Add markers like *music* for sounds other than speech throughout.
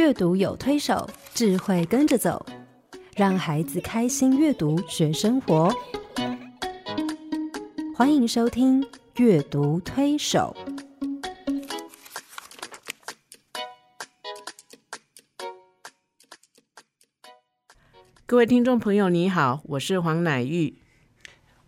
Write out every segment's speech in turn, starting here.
阅读有推手，智慧跟着走，让孩子开心阅读学生活。欢迎收听《阅读推手》。各位听众朋友，你好，我是黄乃玉。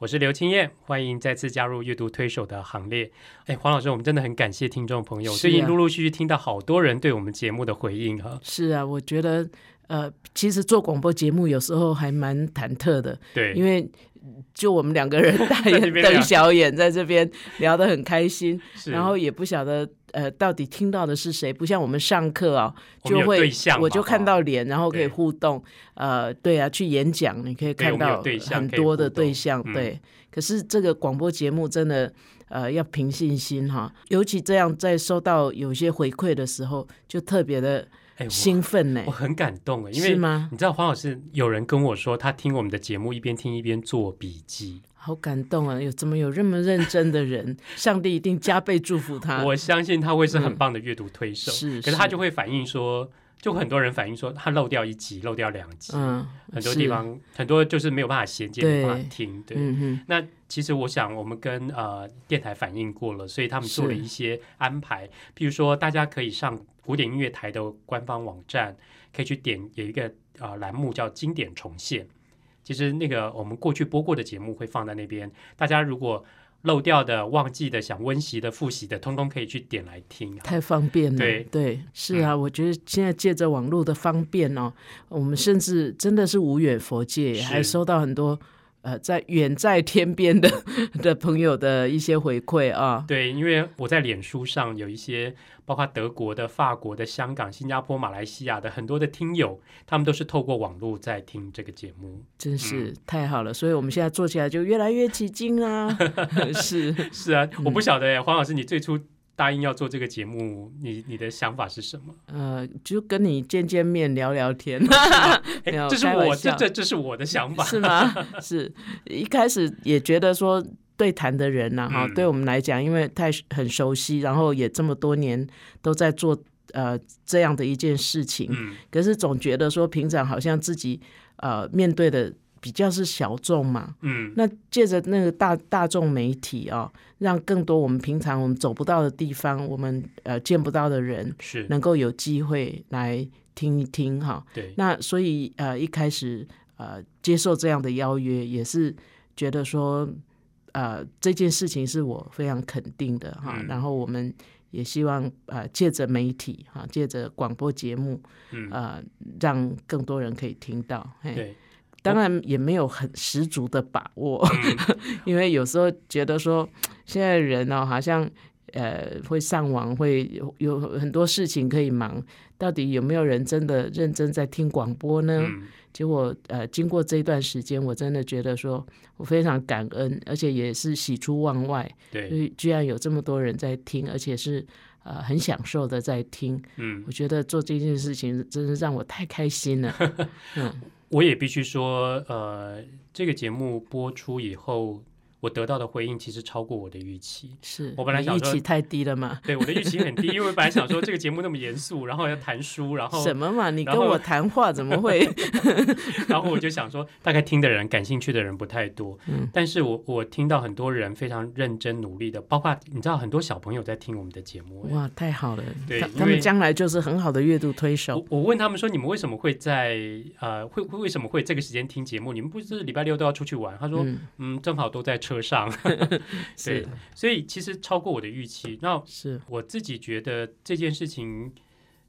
我是刘青燕，欢迎再次加入阅读推手的行列。哎，黄老师，我们真的很感谢听众朋友，最近陆陆续续听到好多人对我们节目的回应哈。是啊，我觉得呃，其实做广播节目有时候还蛮忐忑的，对，因为就我们两个人 *laughs* 大眼瞪小眼，在这边聊得很开心，然后也不晓得呃到底听到的是谁，不像我们上课啊，就会我就看到脸，然后可以互动，呃，对啊，去演讲你可以看到很多的对象，嗯。对。可是这个广播节目真的呃要凭信心哈，尤其这样在收到有些回馈的时候，就特别的兴奋呢我，很感动哎，因为？你知道黄老师有人跟我说，他听我们的节目一边听一边做笔记。好感动啊！有怎么有这么认真的人？*laughs* 上帝一定加倍祝福他。我相信他会是很棒的阅读推手，啊是可是他就会反映说，就很多人反映说他漏掉一集，漏掉两集，嗯，很多地方很多就是没有办法衔接，没有办法听，对。嗯，那其实我想，我们跟呃电台反映过了，所以他们做了一些安排，譬如说，大家可以上古典音乐台的官方网站，可以去点有一个呃栏目叫“经典重现”。其实那个我们过去播过的节目会放在那边，大家如果漏掉的、忘记的、想温习的、复习的，通通可以去点来听。太方便了。对对是啊，我觉得现在借着网络的方便哦，我们甚至真的是无远佛界，还收到很多呃在远在天边的的朋友的一些回馈啊。对，因为我在脸书上有一些，包括德国的、法国的、香港、新加坡、马来西亚的很多的听友，他们都是透过网络在听这个节目。真是嗯太好了，所以我们现在做起来就越来越起劲啊！*laughs* 是，*laughs* 是啊，我不嗯晓得哎，黄老师，你最初答应要做这个节目，你你的想法是什么？呃，就跟你见见面聊聊天。*laughs* *laughs* 没有哎，这是我这这这是我的想法。是吗？*laughs* 是一开始也觉得说对谈的人呐、哈、嗯对我们来讲，因为太很熟悉，然后也这么多年都在做呃这样的一件事情，嗯，可是总觉得说平常好像自己呃面对的比较是小众嘛。嗯，那借着那个大大众媒体啊、让更多我们平常我们走不到的地方，我们呃见不到的人，是，能够有机会来听一听哈。对，那所以呃一开始呃接受这样的邀约，也是觉得说呃这件事情是我非常肯定的哈。嗯然后我们也希望呃借着媒体哈，借着广播节目嗯，呃让更多人可以听到。嘿，对，当然也没有很十足的把握，嗯 *laughs* 因为有时候觉得说现在人哦好像。呃，会上网，会有有很多事情可以忙，到底有没有人真的认真在听广播呢？嗯，结果呃，经过这一段时间，我真的觉得说我非常感恩，而且也是喜出望外，对，居然有这么多人在听，而且是呃很享受的在听。嗯，我觉得做这件事情真是让我太开心了。*laughs* 嗯，我也必须说，呃，这个节目播出以后，我得到的回应其实超过我的预期。是我本来想说预期太低了嘛？*laughs* 对我的预期很低，因为我本来想说这个节目那么严肃，然后要谈书，然后什么嘛？你跟我谈话怎么会？*laughs* 然后我就想说，大概听的人、感兴趣的人不太多。嗯但是我我听到很多人非常认真努力的，包括你知道很多小朋友在听我们的节目。哎哇，太好了！对他他们将来就是很好的阅读推手我。我问他们说，你们为什么会在呃会会为什么会这个时间听节目？你们不是礼拜六都要出去玩？他说，嗯，嗯正好都在车上。*laughs* *laughs* 对是，所以其实超过我的预期。那是，我自己觉得这件事情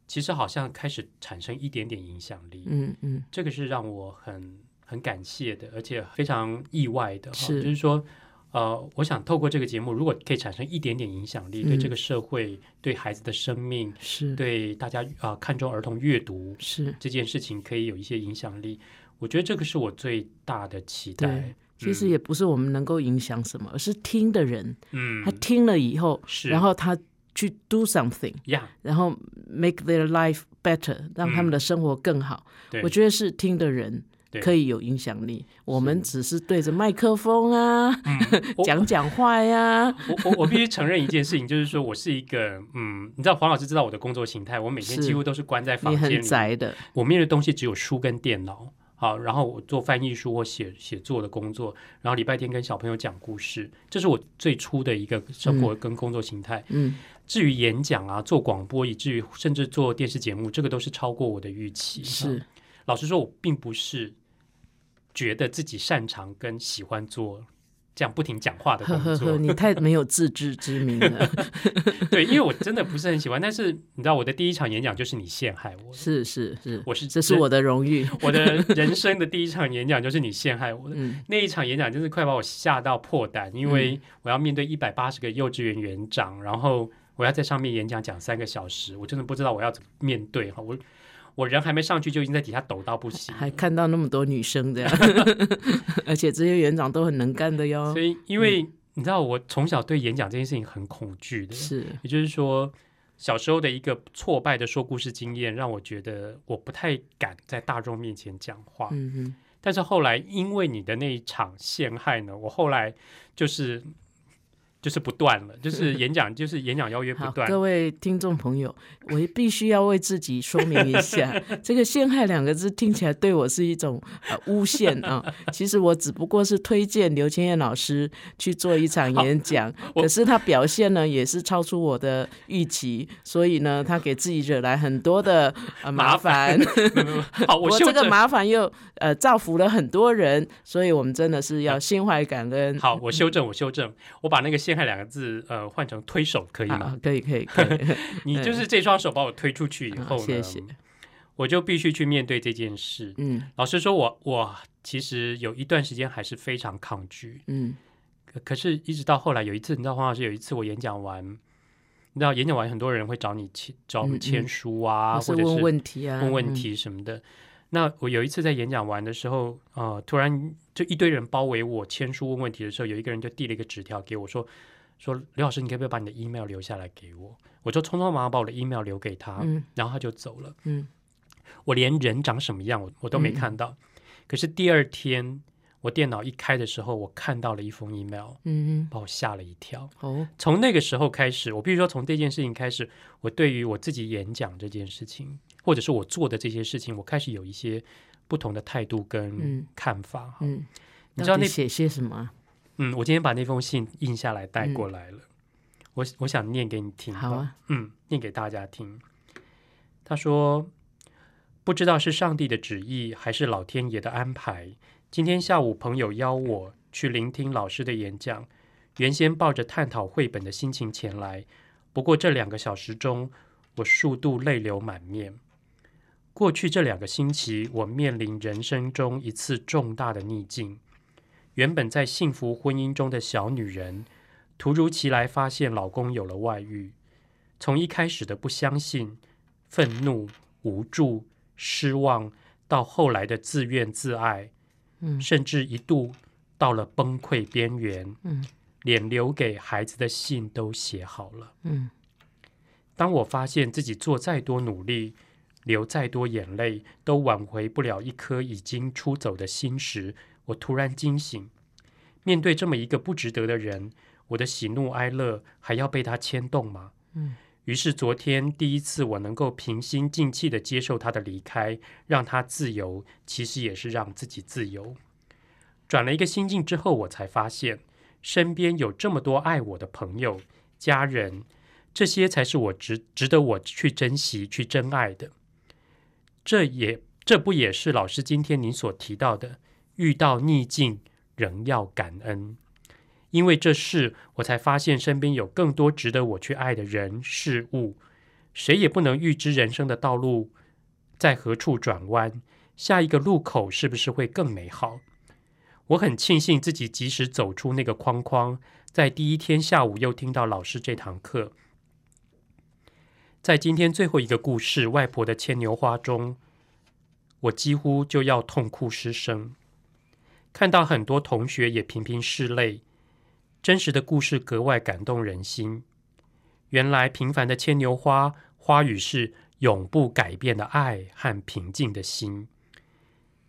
其实好像开始产生一点点影响力。嗯嗯，这个是让我很很感谢的，而且非常意外的哈，是就是说，呃，我想透过这个节目，如果可以产生一点点影响力，嗯对这个社会、对孩子的生命、是对大家啊、呃看重儿童阅读是。这件事情，可以有一些影响力。我觉得这个是我最大的期待对。其实也不是我们能够影响什么，而是听的人，嗯，他听了以后，是，然后他去 do something，呀，然后 make their life better，让他们的生活更好。对，我觉得是听的人可以有影响力。我们只是对着麦克风啊，*laughs* 我讲讲话呀。我我我必须承认一件事情，就是说我是一个嗯，你知道黄老师知道我的工作形态，我每天是几乎都是关在房间里，宅的，我面对的东西只有书跟电脑。好，然后我做翻译书或写写作的工作，然后礼拜天跟小朋友讲故事，这是我最初的一个生活跟工作形态。嗯，至于演讲啊、做广播，以至于甚至做电视节目，这个都是超过我的预期。是老实说，我并不是觉得自己擅长跟喜欢做这样不停讲话的工作。呵呵呵，你太没有自知之明了。*laughs* 对，因为我真的不是很喜欢。但是你知道，我的第一场演讲就是你陷害我的，是是是，我是这是我的荣誉。*laughs* 我的人生的第一场演讲就是你陷害我的。嗯那一场演讲真是快把我吓到破胆，因为我要面对一百八十个幼稚园园长，然后我要在上面演讲讲三个小时，我真的不知道我要怎么面对哈。我我人还没上去就已经在底下抖到不行，还看到那么多女生这样，*laughs* 而且这些园长都很能干的哟所。以因为你知道我从小对演讲这件事情很恐惧的，是，也就是说。小时候的一个挫败的说故事经验，让我觉得我不太敢在大众面前讲话。嗯哼，但是后来因为你的那一场陷害呢，我后来就是就是不断了，就是演讲就是演讲邀约不好，断。各位听众朋友，我必须要为自己说明一下，*laughs* 这个“陷害”两个字听起来对我是一种呃诬陷啊。其实我只不过是推荐刘千燕老师去做一场演讲，可是他表现呢也是超出我的预期，所以呢，他给自己惹来很多的呃麻麻烦。好，*laughs* 我不过。这个麻烦又呃造福了很多人，所以我们真的是要心怀感恩。好，我修正，我修正，我把那个“陷害”两个字，呃，换成推手，可以吗？啊，可以可以可 *laughs* 以，你就是这双手把我推出去以后呢，谢谢。我就必须去面对这件事。嗯老实说我，我其实有一段时间还是非常抗拒，嗯可可是，一直到后来有一次，你知道黄老师有一次我演讲完，你知道演讲完很多人会找你签找我们签书啊，或者是问题啊，问问嗯题什么的。那我有一次在演讲完的时候，呃，突然就一堆人包围我签书问问题的时候，有一个人就递了一个纸条给我说：“说刘老师，你可不可以把你的 email 留下来给我？”我就匆匆忙忙把我的 email 留给他，嗯然后他就走了。嗯我连人长什么样我我都没看到。可是第二天我电脑一开的时候，我看到了一封 email，嗯把我吓了一跳。哦，从那个时候开始，我必须说，从这件事情开始，我对于我自己演讲这件事情，或者是我做的这些事情，我开始有一些不同的态度跟嗯看法。嗯，你知道那写些什么啊？嗯，我今天把那封信印下来带过来了，我我想念给你听。好，啊，嗯，念给大家听。他说：“不知道是上帝的旨意还是老天爷的安排。今天下午，朋友邀我去聆听老师的演讲，原先抱着探讨绘本的心情前来，不过这两个小时中，我数度泪流满面。过去这两个星期，我面临人生中一次重大的逆境。原本在幸福婚姻中的小女人，突如其来发现老公有了外遇。”从一开始的不相信、愤怒、无助、失望，到后来的自怨自艾，嗯甚至一度到了崩溃边缘，嗯连留给孩子的信都写好了。嗯当我发现自己做再多努力，流再多眼泪，都挽回不了一颗已经出走的心时，我突然惊醒。面对这么一个不值得的人，我的喜怒哀乐还要被他牵动吗？嗯。于是昨天第一次，我能够平心静气的接受他的离开，让他自由，其实也是让自己自由。转了一个心境之后，我才发现身边有这么多爱我的朋友、家人，这些才是我值值得我去珍惜、去珍爱的。这也这不也是老师今天您所提到的，遇到逆境仍要感恩。因为这事，我才发现身边有更多值得我去爱的人事物。谁也不能预知人生的道路在何处转弯，下一个路口是不是会更美好。我很庆幸自己及时走出那个框框，在第一天下午又听到老师这堂课。在今天最后一个故事《外婆的牵牛花》中，我几乎就要痛哭失声。看到很多同学也频频拭泪。真实的故事格外感动人心。原来平凡的牵牛花，花语是永不改变的爱和平静的心。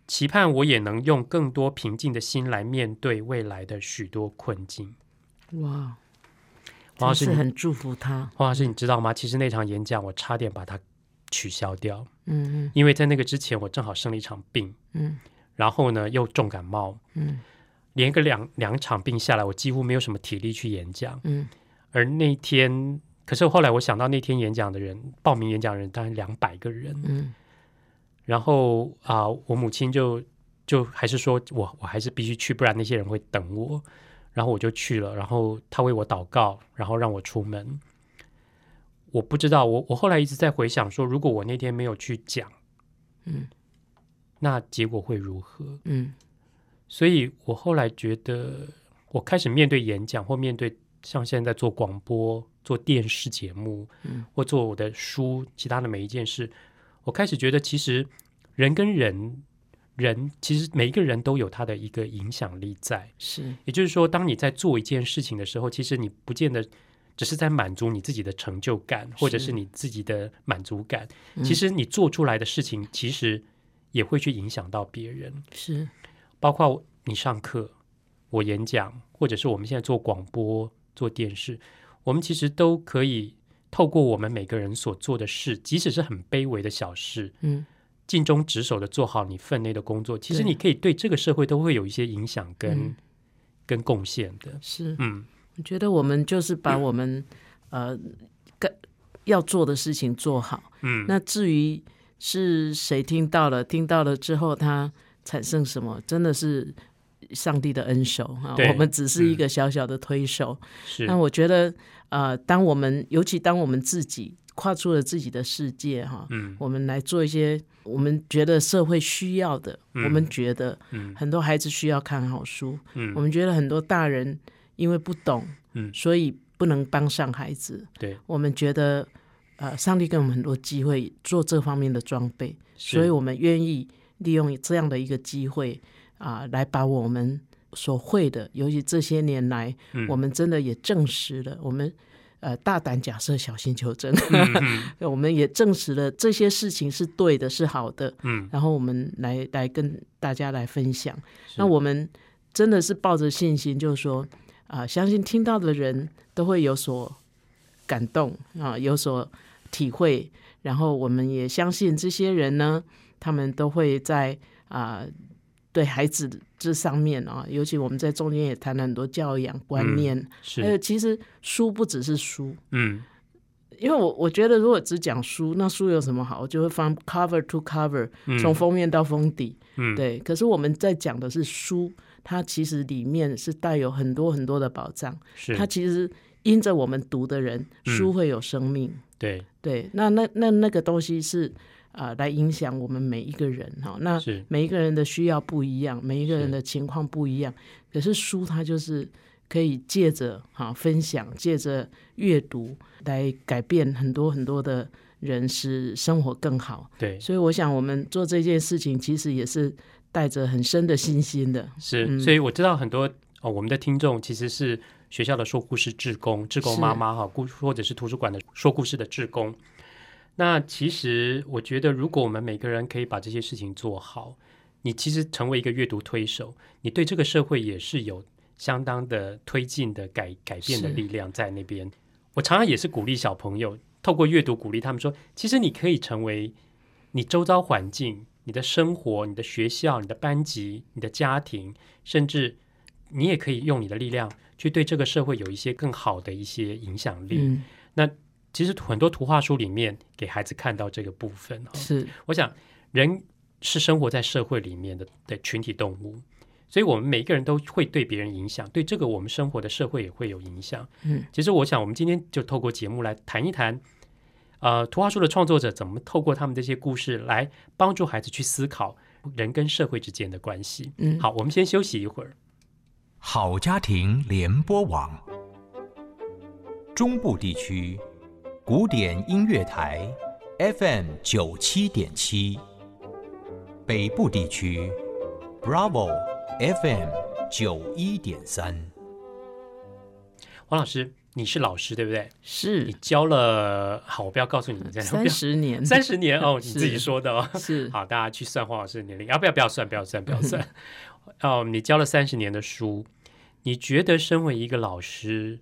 期盼我也能用更多平静的心来面对未来的许多困境。哇，黄老师，你很祝福他。黄老师，你知道吗？其实那场演讲我差点把它取消掉，嗯因为在那个之前我正好生了一场病，嗯。然后呢又重感冒，嗯。连个两两场病下来，我几乎没有什么体力去演讲。嗯。而那天，可是后来我想到那天演讲的人，报名演讲的人大概两百个人，嗯。然后啊、我母亲就就还是说我我还是必须去，不然那些人会等我。然后我就去了，然后他为我祷告，然后让我出门。我不知道，我我后来一直在回想说，如果我那天没有去讲，嗯那结果会如何？嗯所以我后来觉得，我开始面对演讲或面对像现在做广播、做电视节目，嗯或做我的书，其他的每一件事，我开始觉得，其实人跟人，人其实每一个人都有他的一个影响力在。是也就是说，当你在做一件事情的时候，其实你不见得只是在满足你自己的成就感，或者是你自己的满足感。嗯其实你做出来的事情，其实也会去影响到别人。是包括你上课、我演讲，或者是我们现在做广播、做电视，我们其实都可以透过我们每个人所做的事，即使是很卑微的小事，嗯尽忠职守的做好你分内的工作，其实你可以对这个社会都会有一些影响跟、嗯跟贡献的。是，嗯，我觉得我们就是把我们呃该要做的事情做好。嗯，那至于是谁听到了，听到了之后他产生什么，真的是上帝的恩手啊！我们只是一个小小的推手。是那我觉得，呃，当我们尤其当我们自己跨出了自己的世界哈，嗯。我们来做一些我们觉得社会需要的，嗯。我们觉得嗯。很多孩子需要看好书，嗯。我们觉得很多大人因为不懂，嗯。所以不能帮上孩子。对，我们觉得，呃，上帝给我们很多机会做这方面的装备，所以我们愿意利用这样的一个机会啊、来把我们所会的，尤其这些年来，嗯。我们真的也证实了，我们呃大胆假设，小心求证，嗯 *laughs* 我们也证实了这些事情是对的，是好的，嗯，然后我们来来跟大家来分享。那我们真的是抱着信心，就是说啊、相信听到的人都会有所感动啊、有所体会。然后我们也相信这些人呢，他们都会在啊、对孩子这上面啊，尤其我们在中间也谈了很多教养观念，还有是其实书不只是书，嗯因为我我觉得如果只讲书，那书有什么好？我就会翻 cover to cover，嗯从封面到封底，嗯对。可是我们在讲的是书，它其实里面是带有很多很多的宝藏，是它其实因着我们读的人，嗯书会有生命，对对。那那那那个东西是啊、呃来影响我们每一个人哈。那是每一个人的需要不一样，每一个人的情况不一样，可是书它就是可以借着哈分享，借着阅读来改变很多很多的人，使生活更好。对所以我想，我们做这件事情其实也是带着很深的信心的。是，嗯所以我知道很多哦，我们的听众其实是学校的说故事志工、志工妈妈哈，故或者是图书馆的说故事的志工。那其实我觉得，如果我们每个人可以把这些事情做好，你其实成为一个阅读推手，你对这个社会也是有相当的推进的改改变的力量在那边。我常常也是鼓励小朋友，透过阅读鼓励他们说，其实你可以成为你周遭环境、你的生活、你的学校、你的班级、你的家庭，甚至你也可以用你的力量去对这个社会有一些更好的一些影响力。嗯，其实很多图画书里面给孩子看到这个部分哦，是我想人是生活在社会里面的的群体动物，所以我们每一个人都会对别人影响，对这个我们生活的社会也会有影响。嗯，其实我想我们今天就透过节目来谈一谈，呃，图画书的创作者怎么透过他们这些故事来帮助孩子去思考人跟社会之间的关系。嗯，好，我们先休息一会儿。好家庭联播网，中部地区古典音乐台 FM 九七点七，北部地区 Bravo FM 九一点三。黄老师，你是老师对不对？是你教了，好，我不要告诉你你在三十年，*laughs* 三十年哦，你自己说的哦。是好，大家去算黄老师的年龄，要不要？不要算，不要算，不要算。*laughs* 哦，你教了三十年的书，你觉得身为一个老师，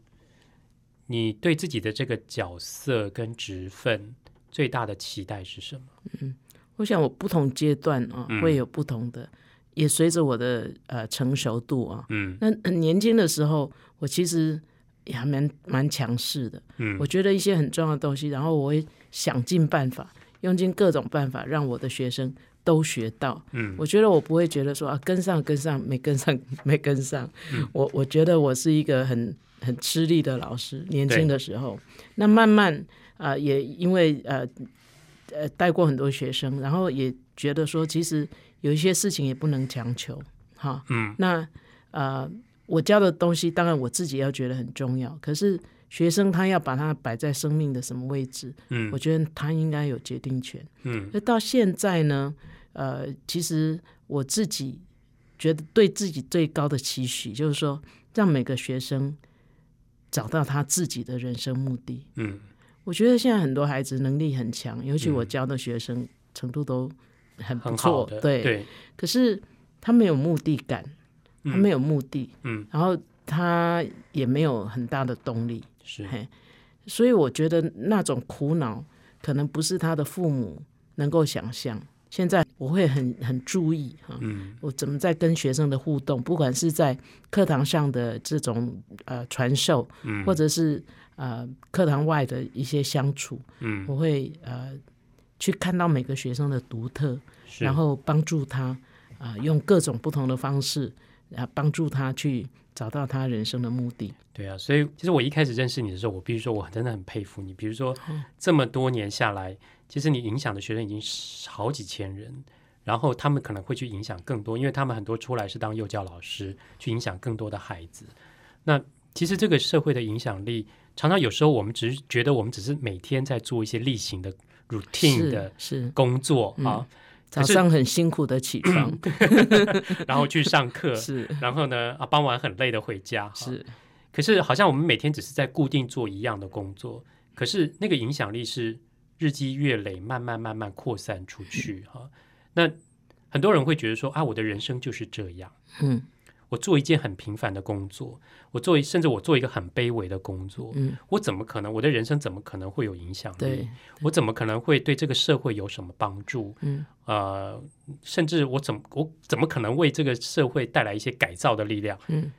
你对自己的这个角色跟职分最大的期待是什么？嗯我想我不同阶段啊、嗯会有不同的，也随着我的呃成熟度啊。嗯那很年轻的时候，我其实也还蛮蛮强势的。嗯我觉得一些很重要的东西，然后我会想尽办法，用尽各种办法，让我的学生都学到。嗯我觉得我不会觉得说啊跟上跟上没跟上没跟上，嗯我我觉得我是一个很很吃力的老师。年轻的时候，那慢慢啊、呃也因为呃呃带过很多学生，然后也觉得说其实有一些事情也不能强求，哈，嗯那呃我教的东西当然我自己要觉得很重要，可是学生他要把它摆在生命的什么位置，嗯我觉得他应该有决定权。嗯那到现在呢，呃，其实我自己觉得对自己最高的期许，就是说让每个学生找到他自己的人生目的。嗯我觉得现在很多孩子能力很强，尤其我嗯教的学生程度都很不错对。对，可是他没有目的感，他嗯没有目的，嗯然后他也没有很大的动力。是嘿，所以我觉得那种苦恼可能不是他的父母能够想象。现在我会很很注意哈，嗯。我怎么在跟学生的互动，不管是在课堂上的这种呃传授，嗯。或者是呃课堂外的一些相处，嗯。我会呃去看到每个学生的独特，然后帮助他啊、用各种不同的方式啊帮助他去找到他人生的目的。对啊，所以其实我一开始认识你的时候，我必须说我真的很佩服你。比如说嗯。这么多年下来，其实你影响的学生已经好几千人，然后他们可能会去影响更多，因为他们很多出来是当幼教老师，去影响更多的孩子。那其实这个社会的影响力，常常有时候我们只是觉得我们只是每天在做一些例行的 routine 的工作啊，早上很辛苦的起床，*laughs* 然后去上课，*laughs* 是。然后呢啊傍晚很累的回家，哈是。可是好像我们每天只是在固定做一样的工作，可是那个影响力是日积月累，慢慢慢慢扩散出去哈。那很多人会觉得说啊，我的人生就是这样，嗯我做一件很平凡的工作，我做一甚至我做一个很卑微的工作，嗯，我怎么可能我的人生怎么可能会有影响力对？，我怎么可能会对这个社会有什么帮助？嗯呃，甚至我怎么我怎么可能为这个社会带来一些改造的力量？嗯，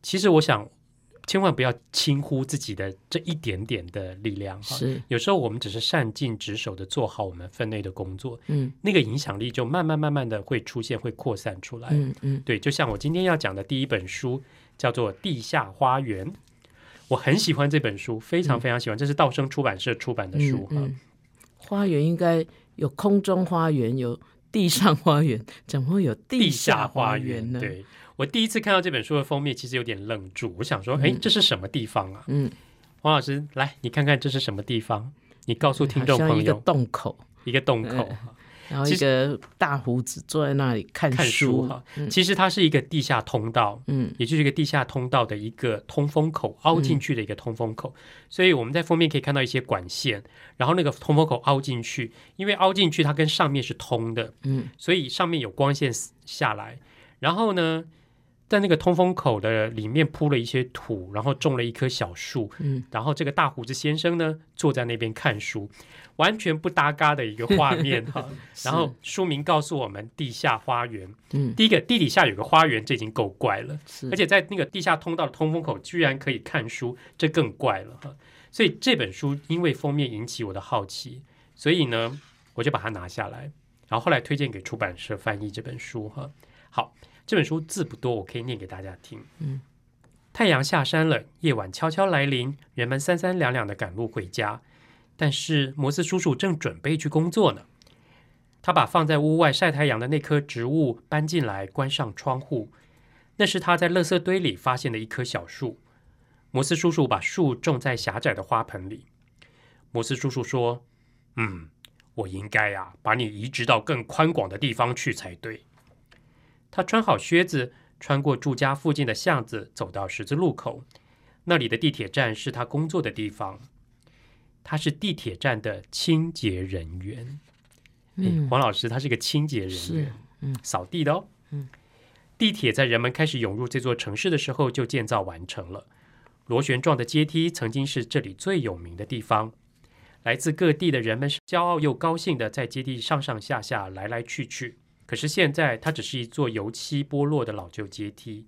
其实我想，千万不要轻忽自己的这一点点的力量哈。是有时候我们只是善尽职守的做好我们分内的工作，嗯那个影响力就慢慢慢慢的会出现，会扩散出来。嗯嗯对，就像我今天要讲的第一本书叫做《地下花园》，我很喜欢这本书，非常非常喜欢，这是道生出版社出版的书哈。嗯嗯，花园应该有空中花园，有地上花园，怎么会有地下下花园呢？，园对我第一次看到这本书的封面，其实有点愣住，我想说，哎、这是什么地方啊？嗯，黄老师，来，你看看这是什么地方？你告诉听众好像一个朋友，洞口，一个洞口，然后其一个大胡子坐在那里看书哈。其实它是一个地下通道，嗯也就是一个地下通道的一个通风口，凹进去的一个通风口。所以我们在封面可以看到一些管线，然后那个通风口凹进去，因为凹进去它跟上面是通的，嗯，所以上面有光线下来。然后呢，在那个通风口的里面铺了一些土，然后种了一棵小树，嗯，然后这个大胡子先生呢坐在那边看书，完全不搭嘎的一个画面哈。*laughs* *laughs* 然后书名告诉我们地下花园，嗯第一个地底下有个花园，这已经够怪了。是，而且在那个地下通道的通风口居然可以看书，这更怪了哈。所以这本书因为封面引起我的好奇，所以呢，我就把它拿下来，然后后来推荐给出版社翻译这本书哈。好，这本书字不多，我可以念给大家听。嗯，太阳下山了，夜晚悄悄来临，人们三三两两的赶路回家，但是摩斯叔叔正准备去工作呢。他把放在屋外晒太阳的那棵植物搬进来，关上窗户。那是他在垃圾堆里发现的一棵小树。摩斯叔叔把树种在狭窄的花盆里。摩斯叔叔说：“嗯，我应该啊，把你移植到更宽广的地方去才对。”他穿好靴子，穿过住家附近的巷子，走到十字路口。那里的地铁站是他工作的地方，他是地铁站的清洁人员。嗯，黄老师他是个清洁人员，嗯，扫地的哦。嗯，地铁在人们开始涌入这座城市的时候就建造完成了。螺旋状的阶梯曾经是这里最有名的地方，来自各地的人们骄傲又高兴的在阶梯上上下下来来去去。可是现在，它只是一座油漆剥落的老旧阶梯。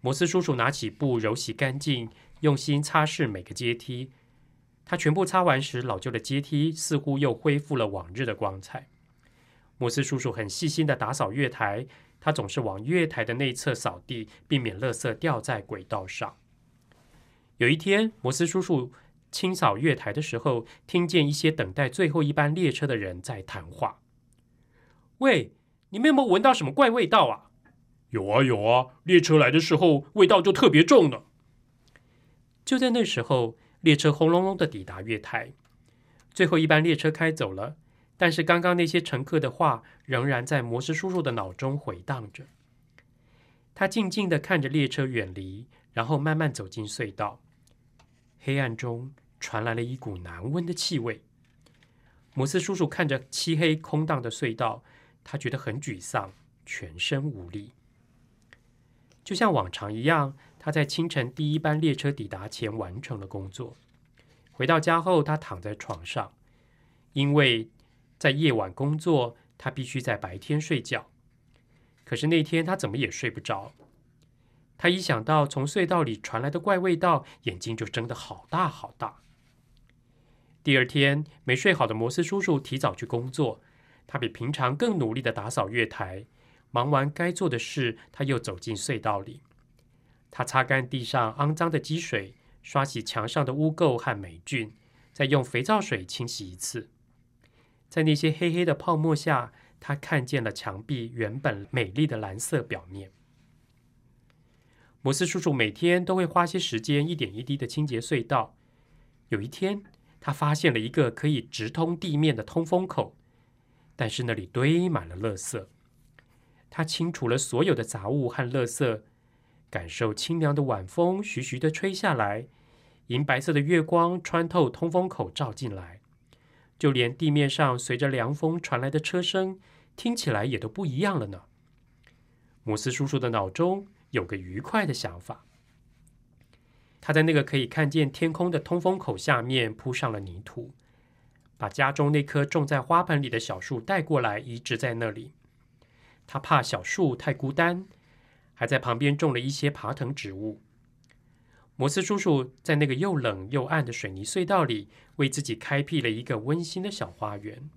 摩斯叔叔拿起布揉洗干净，用心擦拭每个阶梯。他全部擦完时，老旧的阶梯似乎又恢复了往日的光彩。摩斯叔叔很细心的打扫月台，他总是往月台的内侧扫地，避免垃圾掉在轨道上。有一天，摩斯叔叔清扫月台的时候，听见一些等待最后一班列车的人在谈话：“喂，你们有没有闻到什么怪味道啊？”有啊有啊，列车来的时候味道就特别重呢。就在那时候，列车轰隆隆的抵达月台，最后一班列车开走了。但是刚刚那些乘客的话仍然在摩斯叔叔的脑中回荡着。他静静的看着列车远离，然后慢慢走进隧道。黑暗中传来了一股难闻的气味。摩斯叔叔看着漆黑空荡的隧道，他觉得很沮丧，全身无力。就像往常一样，他在清晨第一班列车抵达前完成了工作。回到家后，他躺在床上，因为在夜晚工作，他必须在白天睡觉。可是那天他怎么也睡不着。他一想到从隧道里传来的怪味道，眼睛就睁得好大好大。第二天，没睡好的摩斯叔叔提早去工作，他比平常更努力的打扫月台。忙完该做的事，他又走进隧道里。他擦干地上肮脏的积水，刷洗墙上的污垢和霉菌，再用肥皂水清洗一次。在那些黑黑的泡沫下，他看见了墙壁原本美丽的蓝色表面。摩斯叔叔每天都会花些时间一点一滴的清洁隧道。有一天，他发现了一个可以直通地面的通风口，但是那里堆满了垃圾。他清除了所有的杂物和垃圾，感受清凉的晚风徐徐的吹下来，银白色的月光穿透通风口照进来，就连地面上随着凉风传来的车声，听起来也都不一样了呢。摩斯叔叔的脑中有个愉快的想法，他在那个可以看见天空的通风口下面铺上了泥土，把家中那棵种在花盆里的小树带过来移植在那里。他怕小树太孤单，还在旁边种了一些爬藤植物。摩斯叔叔在那个又冷又暗的水泥隧道里，为自己开辟了一个温馨的小花园。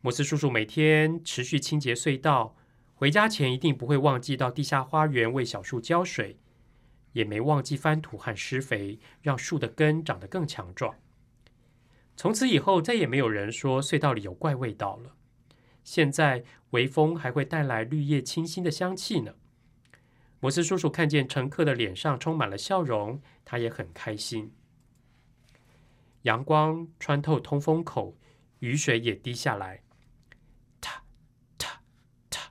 摩斯叔叔每天持续清洁隧道，回家前一定不会忘记到地下花园为小树浇水，也没忘记翻土和施肥，让树的根长得更强壮。从此以后，再也没有人说隧道里有怪味道了。现在微风还会带来绿叶清新的香气呢。摩斯叔叔看见乘客的脸上充满了笑容，他也很开心。阳光穿透通风口，雨水也滴下来。踏踏踏，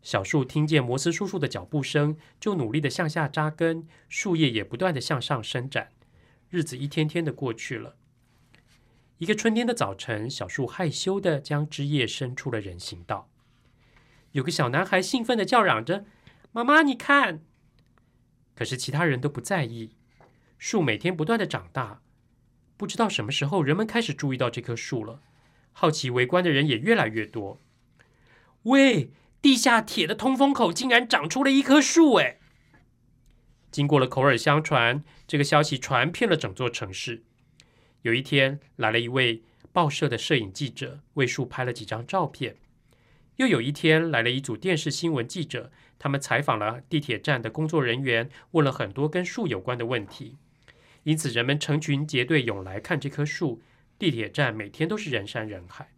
小树听见摩斯叔叔的脚步声，就努力的向下扎根，树叶也不断的向上伸展。日子一天天的过去了。一个春天的早晨，小树害羞的将枝叶伸出了人行道。有个小男孩兴奋的叫嚷着：“妈妈，你看！”可是其他人都不在意。树每天不断的长大，不知道什么时候人们开始注意到这棵树了。好奇围观的人也越来越多。喂，地下铁的通风口竟然长出了一棵树！哎，经过了口耳相传，这个消息传遍了整座城市。有一天，来了一位报社的摄影记者，为树拍了几张照片。又有一天，来了一组电视新闻记者，他们采访了地铁站的工作人员，问了很多跟树有关的问题。因此，人们成群结队涌来看这棵树。地铁站每天都是人山人海。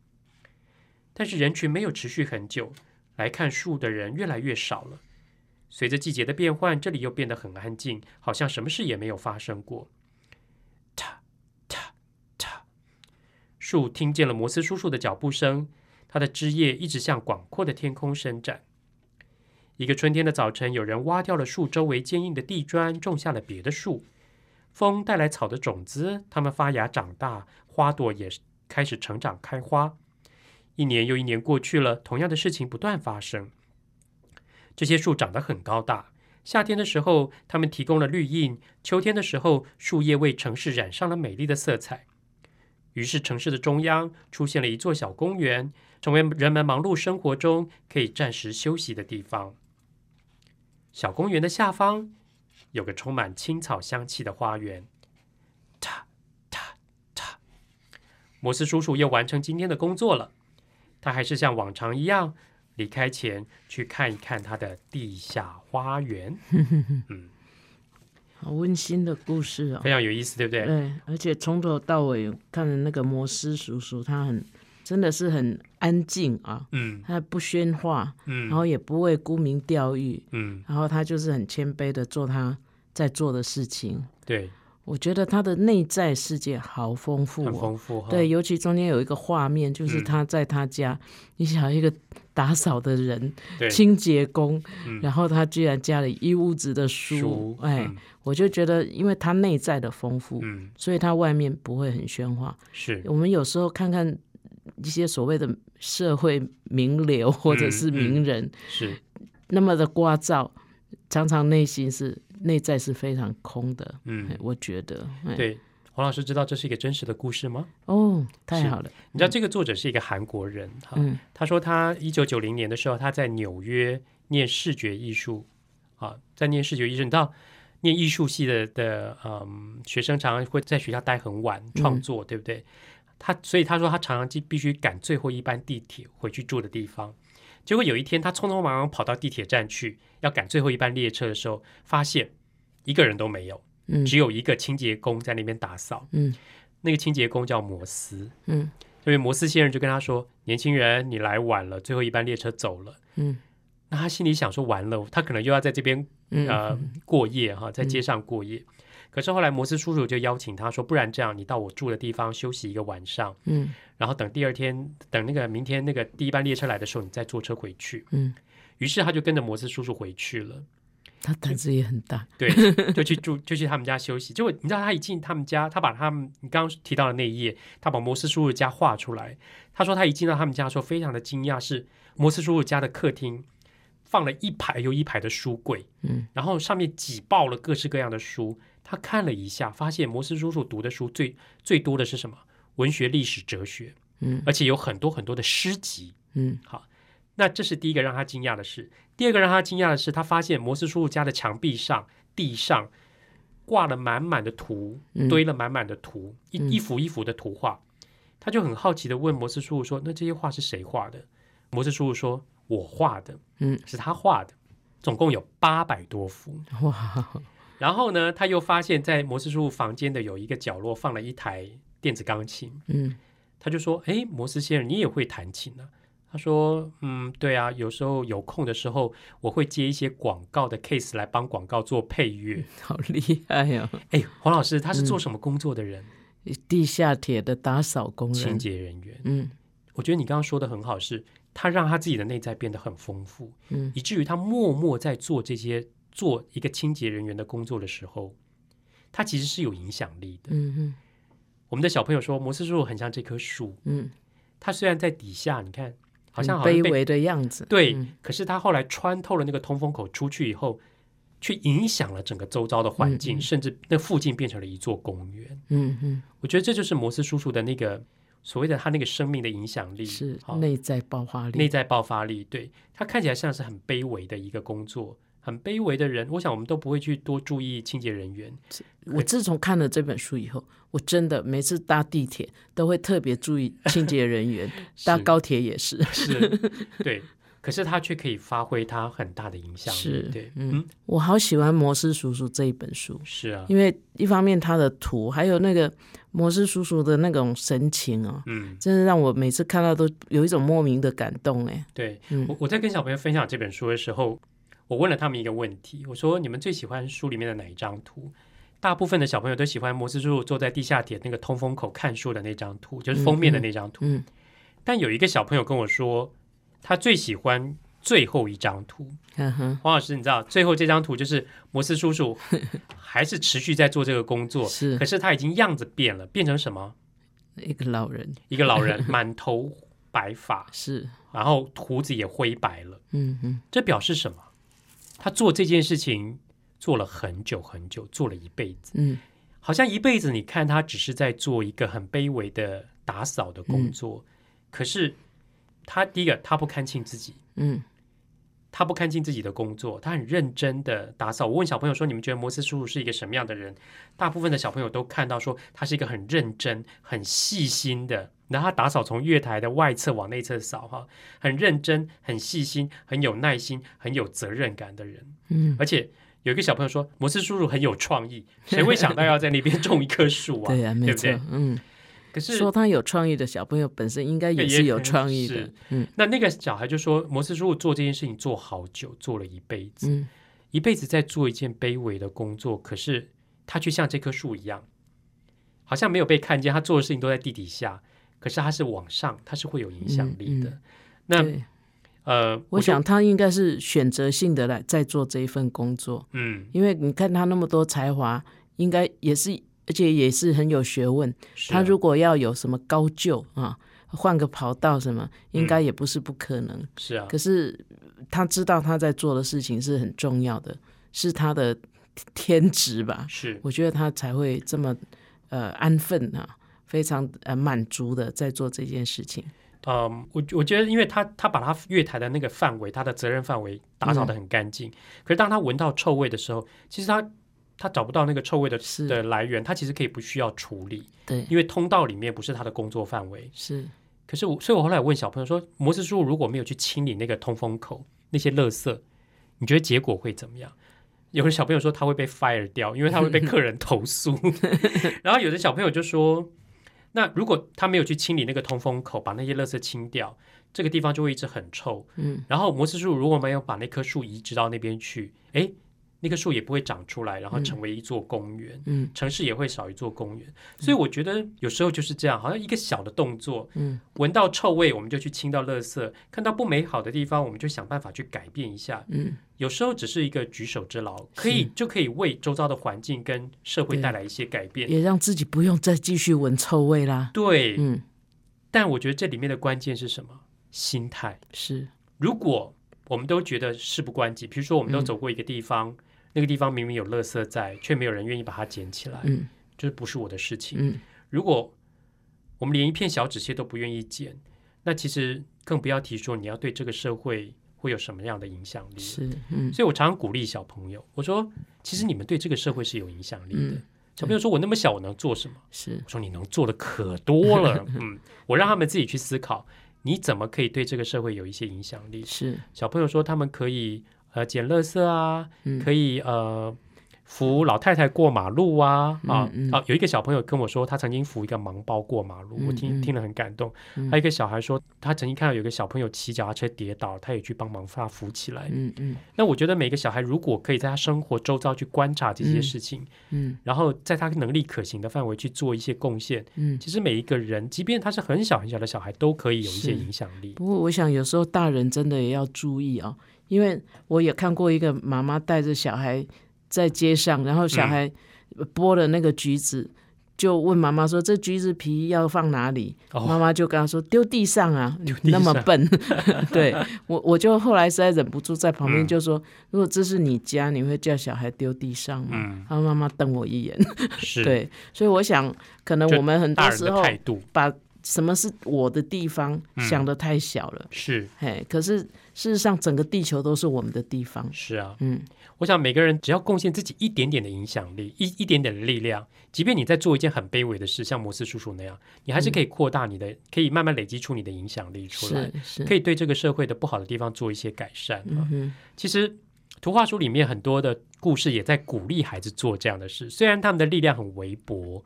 但是人群没有持续很久，来看树的人越来越少了。随着季节的变换，这里又变得很安静，好像什么事也没有发生过。树听见了摩斯叔叔的脚步声，它的枝叶一直向广阔的天空伸展。一个春天的早晨，有人挖掉了树周围坚硬的地砖，种下了别的树。风带来草的种子，它们发芽长大，花朵也开始成长开花。一年又一年过去了，同样的事情不断发生。这些树长得很高大，夏天的时候，它们提供了绿荫；秋天的时候，树叶为城市染上了美丽的色彩。于是，城市的中央出现了一座小公园，成为人们忙碌生活中可以暂时休息的地方。小公园的下方有个充满青草香气的花园。踏踏踏，摩斯叔叔又完成今天的工作了。他还是像往常一样，离开前去看一看他的地下花园。*laughs* 好温馨的故事哦非。常有意思，对不对？对，而且从头到尾看的那个摩斯叔叔，他很真的是很安静啊，嗯他不喧哗，嗯然后也不会沽名钓誉，嗯，然后他就是很谦卑的做他在做的事情。对，我觉得他的内在世界好丰富很哦。丰富哈。对，尤其中间有一个画面，就是嗯他在他家，你想一个打扫的人，清洁工，嗯然后他居然家里一屋子的书，书，哎，嗯我就觉得，因为他内在的丰富，嗯，所以他外面不会很喧哗。是，我们有时候看看一些所谓的社会名流或者是名人，是，那么的聒噪，常常内心是内在是非常空的。嗯哎，我觉得，哎，对。黄老师知道这是一个真实的故事吗？哦，太好了，你知道这个作者是一个韩国人哈，嗯他说他一九九零年的时候，他在纽约念视觉艺术，啊，在念视觉艺术，你知道念艺术系的的嗯学生常常会在学校待很晚创作，对不对？他所以他说他常常必必须赶最后一班地铁回去住的地方。结果有一天，他匆匆忙忙跑到地铁站去，要赶最后一班列车的时候，发现一个人都没有，嗯。只有一个清洁工在那边打扫。嗯。那个清洁工叫摩斯，嗯。所以摩斯先生就跟他说：“年轻人，你来晚了，最后一班列车走了。嗯”那他心里想说：“完了，他可能又要在这边嗯。呃过夜哈，在街上过夜。可是后来摩斯叔叔就邀请他说：“不然这样，你到我住的地方休息一个晚上，嗯然后等第二天，等那个明天那个第一班列车来的时候，你再坐车回去。嗯，”于是他就跟着摩斯叔叔回去了。他胆子也很大。对，就去住，就去他们家休息。结果你知道，他一进他们家，他把他们你刚刚提到的那一页，他把摩斯叔叔家画出来。他说他一进到他们家的时候，非常的惊讶，是摩斯叔叔家的客厅放了一排又一排的书柜，嗯，然后上面挤爆了各式各样的书。他看了一下，发现摩斯叔叔读的书最最多的是什么？文学、历史、哲学，嗯而且有很多很多的诗集。嗯好那这是第一个让他惊讶的事。第二个让他惊讶的是，他发现摩斯叔叔家的墙壁上、地上挂了满满的图，嗯堆了满满的图，一嗯一幅一幅的图画。他就很好奇的问摩斯叔叔说：“那这些画是谁画的？”摩斯叔叔说：“我画的，嗯，是他画的，总共有八百多幅。哇，然后呢，他又发现，在摩斯叔叔房间的有一个角落放了一台电子钢琴。嗯他就说：“哎，摩斯先生，你也会弹琴啊、他说：“嗯，对啊，有时候有空的时候，我会接一些广告的 case 来帮广告做配乐。*laughs* 好厉害哦！哎，黄老师他是做什么工作的人？地下铁的打扫工人清。洁人员。嗯我觉得你刚刚说的很好是，他让他自己的内在变得很丰富，嗯以至于他默默在做这些做一个清洁人员的工作的时候，他其实是有影响力的。嗯嗯我们的小朋友说，摩斯叔叔很像这棵树，嗯，他虽然在底下，你看好像好像卑微的样子。对，嗯可是他后来穿透了那个通风口出去以后，却影响了整个周遭的环境，甚至那附近变成了一座公园。嗯嗯，我觉得这就是摩斯叔叔的那个所谓的他那个生命的影响力，是好内在爆发力。内在爆发力。对他看起来像是很卑微的一个工作，很卑微的人，我想我们都不会去多注意清洁人员。我自从看了这本书以后，我真的每次搭地铁都会特别注意清洁人员，*laughs* 搭高铁也是。是，*laughs* 对。可是他却可以发挥他很大的影响力。是对，嗯嗯，我好喜欢《摩斯叔叔》这一本书，是啊，因为一方面他的图，还有那个摩斯叔叔的那种神情啊，嗯，真的让我每次看到都有一种莫名的感动。哎，对。嗯我我在跟小朋友分享这本书的时候，我问了他们一个问题，我说：“你们最喜欢书里面的哪一张图？”大部分的小朋友都喜欢摩斯叔叔坐在地下铁那个通风口看书的那张图，就是封面的那张图。嗯但有一个小朋友跟我说，他最喜欢最后一张图。嗯哼，黄老师，你知道最后这张图就是摩斯叔叔 *laughs* 还是持续在做这个工作，是可是他已经样子变了，变成什么？一个老人，一个老人，*laughs* 满头白发，是，然后胡子也灰白了。嗯嗯，这表示什么？他做这件事情做了很久很久，做了一辈子，嗯。好像一辈子你看他只是在做一个很卑微的打扫的工作，可是他第一个他不看清自己，嗯他不看清自己的工作，他很认真的打扫。我问小朋友说：“你们觉得摩斯叔叔是一个什么样的人？”大部分的小朋友都看到说他是一个很认真、很细心的。然后他打扫从月台的外侧往内侧扫，哈，很认真、很细心、很有耐心、很有责任感的人。嗯，而且有一个小朋友说：“摩斯叔叔很有创意，谁会想到要在那边种一棵树啊？*laughs* 对不对，？嗯，可是说他有创意的小朋友本身应该也也是有创意的，嗯那那个小孩就说，摩斯叔叔做这件事情做好久，做了一辈子。嗯一辈子在做一件卑微的工作，可是他却像这棵树一样，好像没有被看见。他做的事情都在地底下，可是他是往上，他是会有影响力的。嗯那，呃，我想他应该是选择性的来在做这一份工作，嗯，因为你看他那么多才华，应该也是，而且也是很有学问。他如果要有什么高就啊，换个跑道什么，应嗯该也不是不可能。是啊，可是他知道他在做的事情是很重要的，是他的天职吧？是我觉得他才会这么呃安分啊，非常呃满足的在做这件事情。嗯，我我觉得，因为他他把他月台的那个范围，他的责任范围打扫的很干净，可是当他闻到臭味的时候，其实他他找不到那个臭味的的来源，他其实可以不需要处理，对，因为通道里面不是他的工作范围。是可是我，所以我后来问小朋友说，摩斯叔叔如果没有去清理那个通风口那些垃圾，你觉得结果会怎么样？有的小朋友说他会被 fire 掉，因为他会被客人投诉。*laughs* 然后有的小朋友就说，那如果他没有去清理那个通风口，把那些垃圾清掉，这个地方就会一直很臭。嗯，然后摩斯叔叔如果没有把那棵树移植到那边去，诶，那棵树也不会长出来，然后成为一座公园。嗯城市也会少一座公园，所以我觉得有时候就是这样，好像一个小的动作，嗯，闻到臭味我们就去清到垃圾，看到不美好的地方我们就想办法去改变一下。嗯有时候只是一个举手之劳，可以就可以为周遭的环境跟社会带来一些改变。也让自己不用再继续闻臭味啦。对，嗯，但我觉得这里面的关键是什么？心态。是如果我们都觉得事不关己，比如说我们都嗯走过一个地方，那个地方明明有垃圾在，却没有人愿意把它捡起来，嗯就是不是我的事情。嗯如果我们连一片小纸屑都不愿意捡，那其实更不要提说你要对这个社会会有什么样的影响力。是嗯所以我常常鼓励小朋友，我说，其实你们对这个社会是有影响力的。嗯小朋友说：“我那么小，我能做什么是？”我说：“你能做的可多了。*laughs* ”嗯，我让他们自己去思考，你怎么可以对这个社会有一些影响力。是小朋友说，他们可以呃捡垃圾啊，嗯可以呃扶老太太过马路啊啊嗯嗯啊！有一个小朋友跟我说，他曾经扶一个盲包过马路，我听听了很感动。嗯还有一个小孩说，他曾经看到有一个小朋友骑脚踏车跌倒，他也去帮忙把他扶起来。嗯嗯那我觉得每个小孩如果可以在他生活周遭去观察这些嗯事情，嗯然后在他能力可行的范围去做一些贡献，嗯。其实每一个人，即便他是很小很小的小孩，都可以有一些影响力。不过我想有时候大人真的也要注意哦，因为我也看过一个妈妈带着小孩在街上，然后小孩剥了那个橘子。就问妈妈说：“这橘子皮要放哪里？”哦妈妈就跟他说：“丢地上啊，地那么笨。”对我，我就后来实在忍不住在旁边嗯就说：“如果这是你家，你会叫小孩丢地上吗？”嗯，然后妈妈瞪我一眼。*laughs* 是对，所以我想，可能我们很多时候把什么是我的地方嗯想的太小了。是哎，可是事实上，整个地球都是我们的地方。是啊。嗯，我想每个人只要贡献自己一点点的影响力，一一点点的力量，即便你在做一件很卑微的事，像摩斯叔叔那样，你还是可以扩大你的，可以慢慢累积出你的影响力出来是，是，可以对这个社会的不好的地方做一些改善。啊嗯，其实图画书里面很多的故事也在鼓励孩子做这样的事，虽然他们的力量很微薄，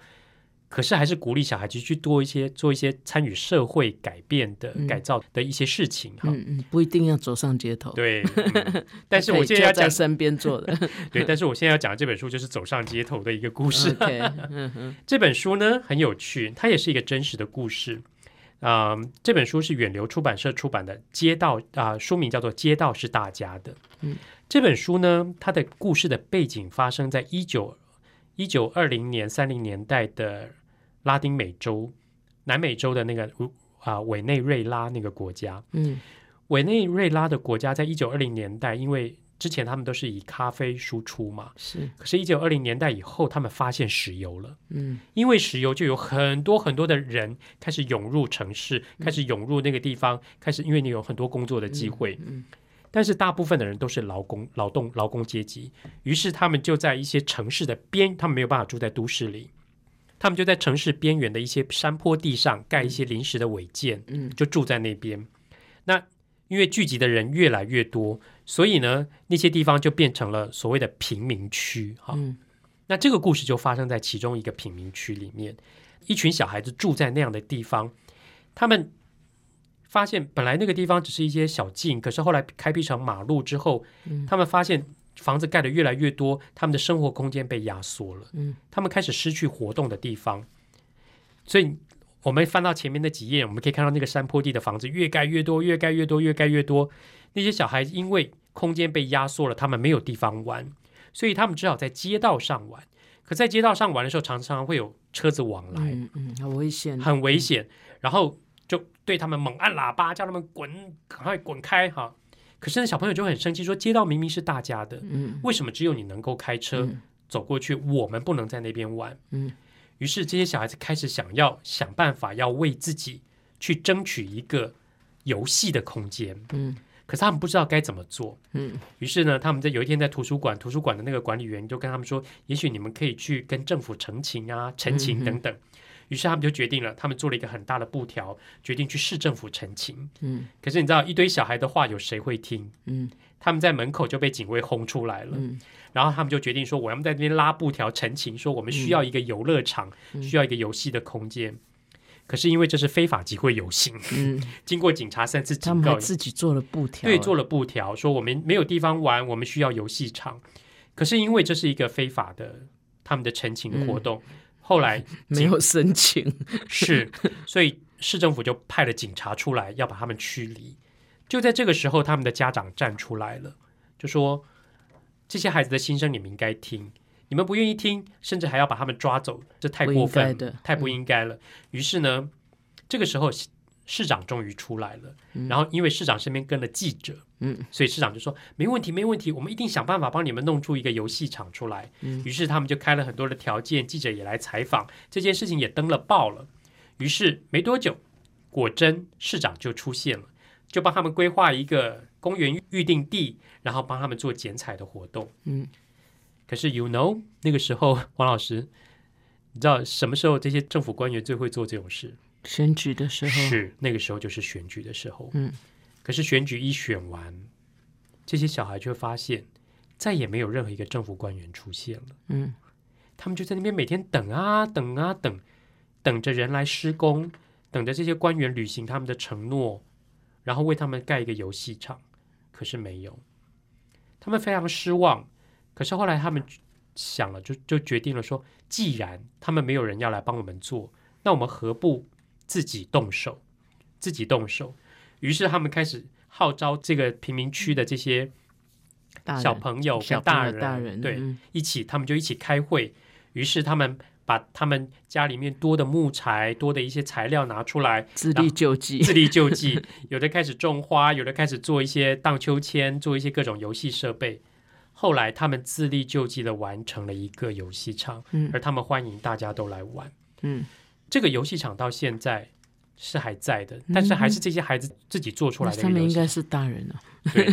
可是还是鼓励小孩子去多一些做一些参与社会改变的、嗯改造的一些事情哈。嗯嗯，不一定要走上街头。对，嗯 *laughs* 但是我现在要讲，身边做的。*laughs* 对，但是我现在要讲的这本书就是走上街头的一个故事。*laughs* 这本书呢很有趣，它也是一个真实的故事。啊、这本书是远流出版社出版的，《街道》啊、书名叫做《街道是大家的》。嗯，这本书呢，它的故事的背景发生在一九一九二零年三零年代的拉丁美洲、南美洲的那个啊、委内瑞拉那个国家。嗯委内瑞拉的国家在一九二零年代，因为之前他们都是以咖啡输出嘛，是可是，一九二零年代以后，他们发现石油了。嗯因为石油，就有很多很多的人开始涌入城市，开始涌入那个地方，开始因为你有很多工作的机会。嗯但是大部分的人都是劳工、劳动、劳工阶级，于是他们就在一些城市的边，他们没有办法住在都市里，他们就在城市边缘的一些山坡地上盖一些临时的违建，嗯就住在那边。那因为聚集的人越来越多，所以呢，那些地方就变成了所谓的贫民区哈。嗯那这个故事就发生在其中一个贫民区里面，一群小孩子住在那样的地方，他们发现本来那个地方只是一些小径，可是后来开辟成马路之后，嗯他们发现房子盖的越来越多，他们的生活空间被压缩了，嗯他们开始失去活动的地方，所以。我们翻到前面那几页，我们可以看到那个山坡地的房子越盖越多，越盖越多，越盖越多。那些小孩因为空间被压缩了，他们没有地方玩，所以他们只好在街道上玩。可在街道上玩的时候，常常会有车子往来，嗯嗯，很危险，很危险，然后就对他们猛按喇叭，叫他们滚，赶快滚开哈。可是呢，小朋友就很生气，说街道明明是大家的，嗯为什么只有你能够开车嗯走过去，我们不能在那边玩？嗯于是这些小孩子开始想要想办法，要为自己去争取一个游戏的空间。嗯可是他们不知道该怎么做，嗯于是呢，他们在有一天在图书馆，图书馆的那个管理员就跟他们说，也许你们可以去跟政府澄情啊、陈情等等。于是他们就决定了，他们做了一个很大的布条，决定去市政府澄清。嗯可是你知道，一堆小孩的话，有谁会听？嗯他们在门口就被警卫轰出来了。嗯然后他们就决定说，我要在那边拉布条澄清，说我们需要一个游乐场，嗯需要一个游戏的空间。可是因为这是非法集会游行，嗯，经过警察三次他们还警告，自己做了布条，对，做了布条，说我们没有地方玩，我们需要游戏场。可是因为这是一个非法的他们的陈情活动，后来 *laughs* 没有申请，*laughs* 是，所以市政府就派了警察出来要把他们驱离。就在这个时候，他们的家长站出来了，就说这些孩子的心声你们应该听，你们不愿意听，甚至还要把他们抓走，这太过分了太不应该了。于是呢，这个时候市市长终于出来了，然后因为市长身边跟了记者，嗯，所以市长就说没问题，没问题，我们一定想办法帮你们弄出一个游戏场出来。嗯于是他们就开了很多的条件，记者也来采访，这件事情也登了报了。于是没多久，果真市长就出现了，就帮他们规划一个公园预定地，然后帮他们做剪彩的活动。嗯，可是 you know 那个时候，王老师，你知道什么时候这些政府官员最会做这种事？选举的时候，是那个时候就是选举的时候。嗯，可是选举一选完，这些小孩就会发现再也没有任何一个政府官员出现了。嗯他们就在那边每天等啊等啊等，等着人来施工，等着这些官员履行他们的承诺，然后为他们盖一个游戏场。可是没有，他们非常失望。可是后来他们想了，就就决定了说，既然他们没有人要来帮我们做，那我们何不自己动手？自己动手。于是他们开始号召这个贫民区的这些小朋友跟大人，大人对，嗯一起，他们就一起开会。于是他们把他们家里面多的木材、多的一些材料拿出来，自力救济，自力救济。*laughs* 有的开始种花，有的开始做一些荡秋千，做一些各种游戏设备。后来他们自力救济的完成了一个游戏场，嗯而他们欢迎大家都来玩。嗯这个游戏场到现在是还在的，但是还是这些孩子自己做出来的一个游戏们应该是大人了，对，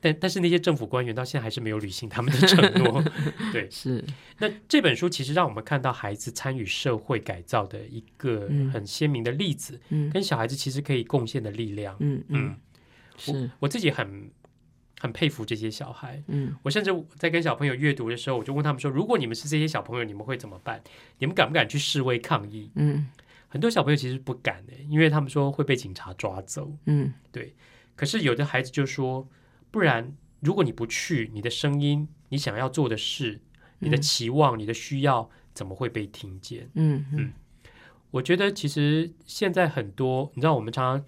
但但是那些政府官员到现在还是没有履行他们的承诺。*laughs* 对，是。那这本书其实让我们看到孩子参与社会改造的一个嗯。很鲜明的例子，嗯。跟小孩子其实可以贡献的力量。嗯嗯。嗯，是。我自己很很佩服这些小孩。嗯我甚至在跟小朋友阅读的时候，我就问他们说：如果你们是这些小朋友，你们会怎么办？你们敢不敢去示威抗议？嗯很多小朋友其实不敢的，因为他们说会被警察抓走。嗯对可是有的孩子就说，不然如果你不去，你的声音、你想要做的事、你的嗯期望、你的需要，怎么会被听见？嗯嗯我觉得其实现在很多，你知道，我们常常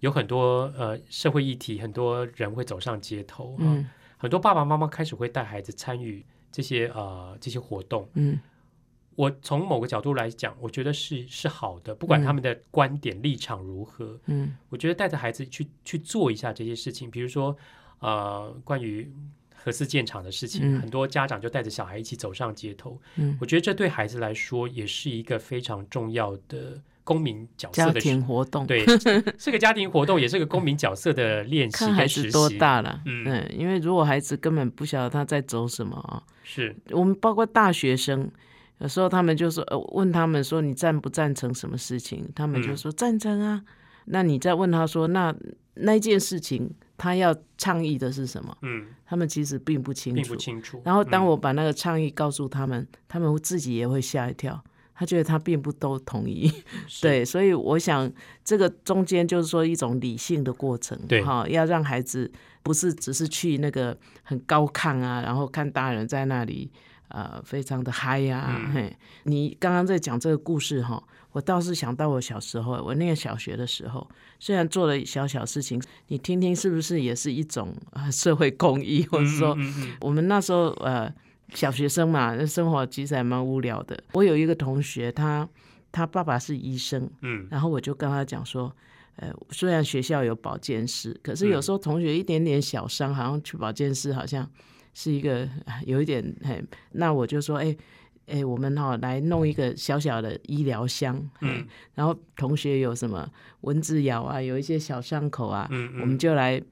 有很多呃社会议题，很多人会走上街头，嗯，嗯。很多爸爸妈妈开始会带孩子参与这些呃这些活动。嗯。我从某个角度来讲，我觉得是是好的，不管他们的观点立场如何，嗯。我觉得带着孩子去去做一下这些事情，比如说呃关于核四建厂的事情，嗯。很多家长就带着小孩一起走上街头，嗯，我觉得这对孩子来说也是一个非常重要的公民角色家庭活动，对，是个家庭活动，也是个公民角色的练习 *laughs* 看孩。子多大了，嗯嗯，因为如果孩子根本不晓得他在走什么啊，是，我们包括大学生，有时候他们就说，呃，问他们说你赞不赞成什么事情，他们就嗯说赞成啊。那你再问他说，那那件事情他要倡议的是什么？嗯，他们其实并不清楚并不。清楚。然后当嗯我把那个倡议告诉他们，他们自己也会吓一跳，他觉得他并不都同意。*laughs* 是。*laughs* 对，所以我想这个中间就是说一种理性的过程，对哈，要让孩子不是只是去那个很高亢啊，然后看大人在那里呃非常的嗨呀、嗯。嘿，你刚刚在讲这个故事哈，我倒是想到我小时候，我念小学的时候，虽然做了小小事情，你听听是不是也是一种呃社会公益，*laughs* 或者说我们那时候呃小学生嘛，那生活其实还蛮无聊的。我有一个同学，他他爸爸是医生，嗯。然后我就跟他讲说，呃，虽然学校有保健室，可是有嗯时候同学一点点小伤，好像去保健室好像是一个呃 *laughs* 有一点，嘿，那我就说，哎、哎、我们哈、来弄一个小小的医疗箱，嗯嗯，然后同学有什么蚊子咬啊，有一些小伤口啊，嗯嗯。我们就来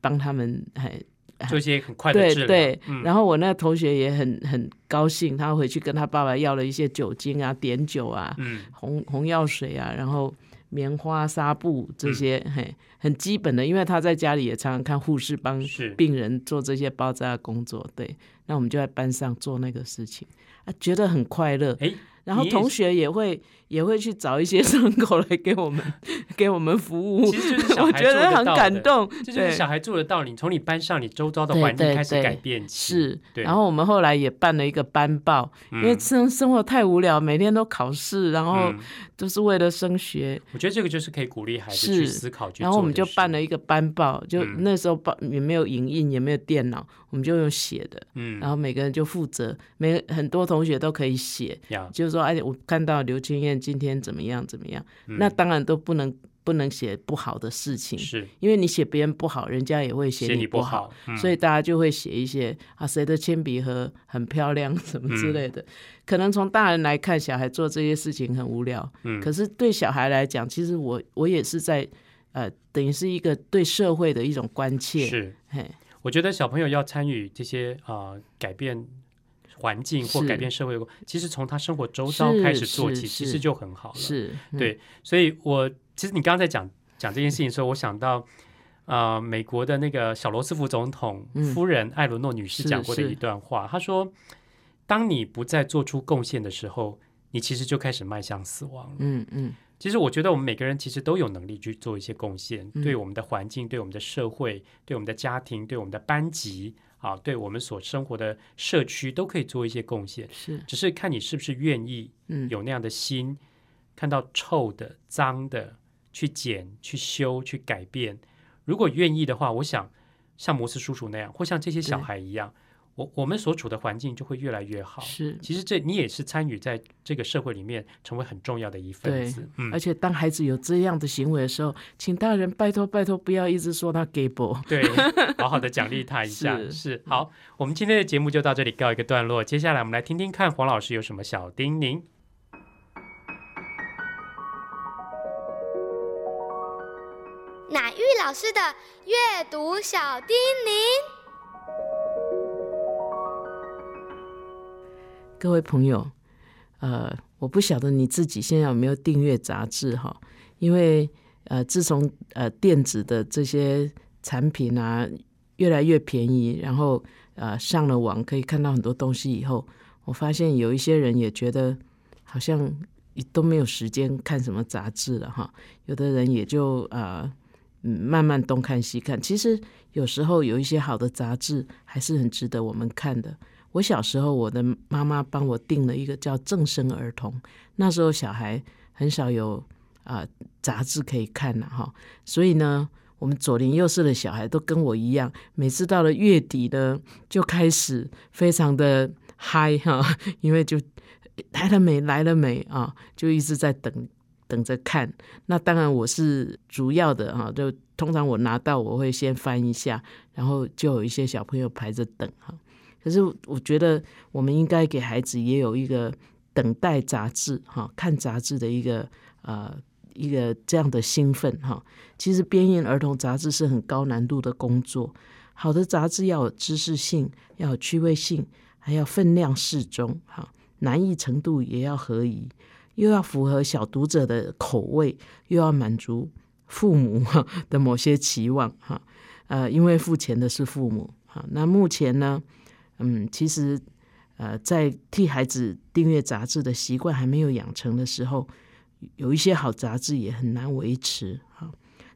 帮他们，嘿，做一些很快的治疗。对对，嗯。然后我那个同学也很很高兴，他回去跟他爸爸要了一些酒精啊、碘酒啊、嗯。红红药水啊，然后棉花、纱布这些，嗯。嘿，很基本的，因为他在家里也常常看护士帮病人做这些包扎的工作，对，那我们就在班上做那个事情，啊，觉得很快乐，哎，然后同学也会也会去找一些 *laughs* 伤口来给我们给我们服务，其实就是小我觉得很感动，这就是小孩做得到，你从你班上、你周遭的环境开始改变起。是，然后我们后来也办了一个班报，因为嗯生生活太无聊，每天都考试，然后嗯都是为了升学，我觉得这个就是可以鼓励孩子去思考，去然后我们就办了一个班报，就嗯。那时候报也没有影印，也没有电脑，我们就用写的，嗯然后每个人就负责，每很多同学都可以写，呀，就是说，哎，我看到刘青燕今天怎么样怎么样，嗯那当然都不能不能写不好的事情，是因为你写别人不好，人家也会写写你不好，嗯所以大家就会写一些啊，谁的铅笔盒很漂亮什么之类的。可能从大人来看，小孩做这些事情很无聊，嗯可是对小孩来讲，其实我我也是在呃，等于是一个对社会的一种关切。是。嘿，我觉得小朋友要参与这些啊、呃改变环境或改变社会，其实从他生活周遭开始做起，其实就很好了。，是，嗯对所以我其实你刚刚在讲讲这件事情的时候，我想到。呃，美国的那个小罗斯福总统嗯夫人艾伦诺女士讲过的一段话，她说：“当你不再做出贡献的时候，你其实就开始迈向死亡了。嗯嗯，其实我觉得我们每个人其实都有能力去做一些贡献，嗯对我们的环境、对我们的社会、对我们的家庭、对我们的班级啊，对我们所生活的社区都可以做一些贡献。是，只是看你是不是愿意嗯有那样的心，看到臭的、脏的去捡、去修、去改变。如果愿意的话，我想像摩斯叔叔那样，或像这些小孩一样，我我们所处的环境就会越来越好。是。其实这你也是参与在这个社会里面，成为很重要的一份子。嗯而，且当孩子有这样的行为的时候，请大人拜托拜托不要一直说他 gay 博。对，*laughs* 好好的奖励他一下。是是好，我们今天的节目就到这里告一个段落。接下来我们来听听看黄老师有什么小叮咛。乃玉老师的阅读小叮咛。各位朋友，呃，我不晓得你自己现在有没有订阅杂志哈，因为呃，自从呃电子的这些产品啊越来越便宜，然后呃上了网可以看到很多东西以后，我发现有一些人也觉得好像都没有时间看什么杂志了哈，有的人也就呃嗯慢慢东看西看，其实有时候有一些好的杂志还是很值得我们看的。我小时候，我的妈妈帮我订了一个叫《正生儿童》，那时候小孩很少有啊、杂志可以看了哈，所以呢，我们左邻右舍的小孩都跟我一样，每次到了月底呢，就开始非常的嗨哈，因为就来了没来了没啊，就一直在等等着看。那当然我是主要的哈，就通常我拿到我会先翻一下，然后就有一些小朋友排着等哈。可是我觉得我们应该给孩子也有一个等待杂志哈，看杂志的一个呃一个这样的兴奋哈。其实编印儿童杂志是很高难度的工作，好的杂志要有知识性，要有趣味性，还要分量适中哈，难易程度也要合宜，又要符合小读者的口味，又要满足父母的某些期望哈。呃，因为付钱的是父母哈。那目前呢？嗯，其实，呃，在替孩子订阅杂志的习惯还没有养成的时候，有一些好杂志也很难维持哈。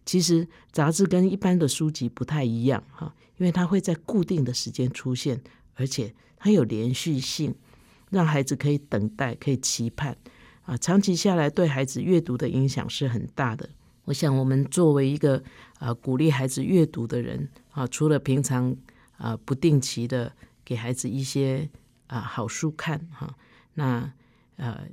其实杂志跟一般的书籍不太一样哈，因为它会在固定的时间出现，而且它有连续性，让孩子可以等待、可以期盼啊。长期下来，对孩子阅读的影响是很大的。我想，我们作为一个啊鼓励孩子阅读的人啊，除了平常啊不定期的。给孩子一些啊好书看哈，那呃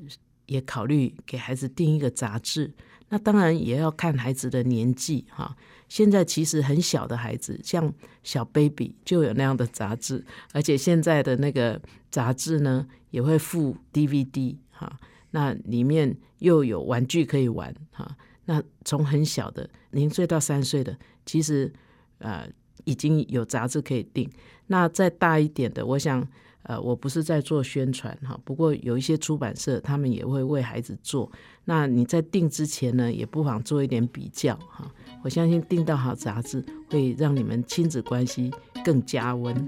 也考虑给孩子订一个杂志，那当然也要看孩子的年纪哈。现在其实很小的孩子，像小 baby 就有那样的杂志，而且现在的那个杂志呢也会附 DVD 哈，那里面又有玩具可以玩哈。那从很小的零岁到三岁的，其实呃。已经有杂志可以订，那再大一点的，我想，呃，我不是在做宣传哈，不过有一些出版社他们也会为孩子做。那你在订之前呢，也不妨做一点比较哈。我相信订到好杂志，会让你们亲子关系更加温。